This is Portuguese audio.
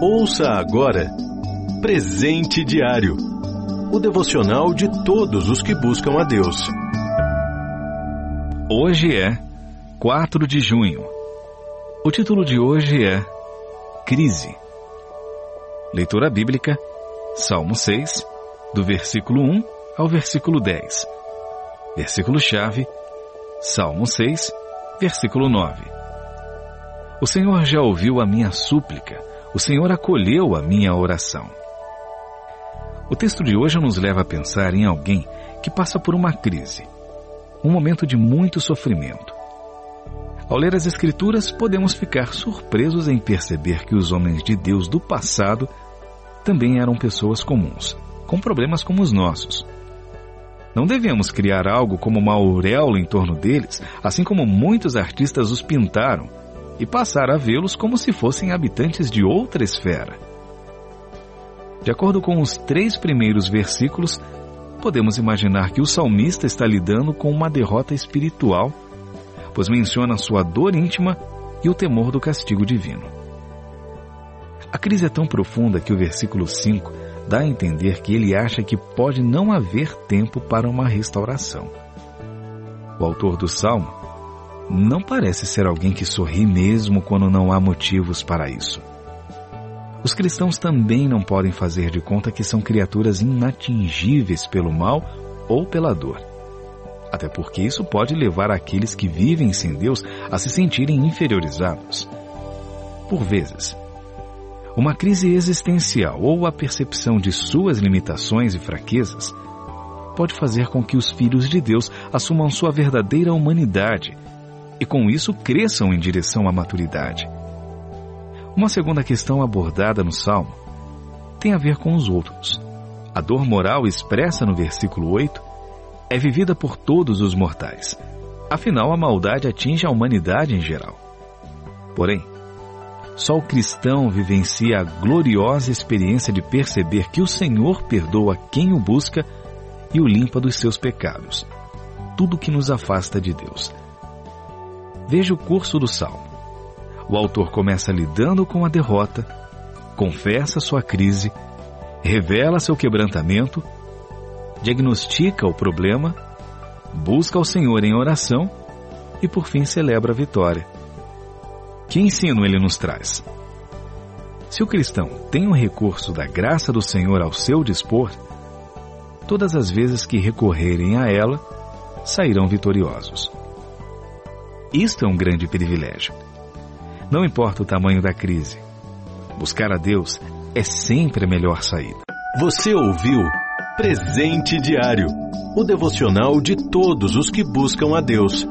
Ouça agora Presente Diário o devocional de todos os que buscam a Deus. Hoje é 4 de junho. O título de hoje é Crise. Leitura bíblica, Salmo 6, do versículo 1 ao versículo 10. Versículo-chave, Salmo 6, versículo 9. O Senhor já ouviu a minha súplica, o Senhor acolheu a minha oração. O texto de hoje nos leva a pensar em alguém que passa por uma crise, um momento de muito sofrimento. Ao ler as Escrituras, podemos ficar surpresos em perceber que os homens de Deus do passado também eram pessoas comuns, com problemas como os nossos. Não devemos criar algo como uma auréola em torno deles, assim como muitos artistas os pintaram e passar a vê-los como se fossem habitantes de outra esfera. De acordo com os três primeiros versículos, podemos imaginar que o salmista está lidando com uma derrota espiritual, pois menciona sua dor íntima e o temor do castigo divino. A crise é tão profunda que o versículo 5 dá a entender que ele acha que pode não haver tempo para uma restauração. O autor do salmo não parece ser alguém que sorri mesmo quando não há motivos para isso. Os cristãos também não podem fazer de conta que são criaturas inatingíveis pelo mal ou pela dor. Até porque isso pode levar aqueles que vivem sem Deus a se sentirem inferiorizados. Por vezes, uma crise existencial ou a percepção de suas limitações e fraquezas pode fazer com que os filhos de Deus assumam sua verdadeira humanidade e com isso cresçam em direção à maturidade. Uma segunda questão abordada no Salmo tem a ver com os outros. A dor moral expressa no versículo 8 é vivida por todos os mortais. Afinal, a maldade atinge a humanidade em geral. Porém, só o cristão vivencia a gloriosa experiência de perceber que o Senhor perdoa quem o busca e o limpa dos seus pecados, tudo que nos afasta de Deus. Veja o curso do Salmo. O autor começa lidando com a derrota, confessa sua crise, revela seu quebrantamento, diagnostica o problema, busca o Senhor em oração e por fim celebra a vitória. Que ensino ele nos traz? Se o cristão tem o recurso da graça do Senhor ao seu dispor, todas as vezes que recorrerem a ela, sairão vitoriosos. Isto é um grande privilégio. Não importa o tamanho da crise. Buscar a Deus é sempre a melhor saída. Você ouviu Presente Diário o devocional de todos os que buscam a Deus.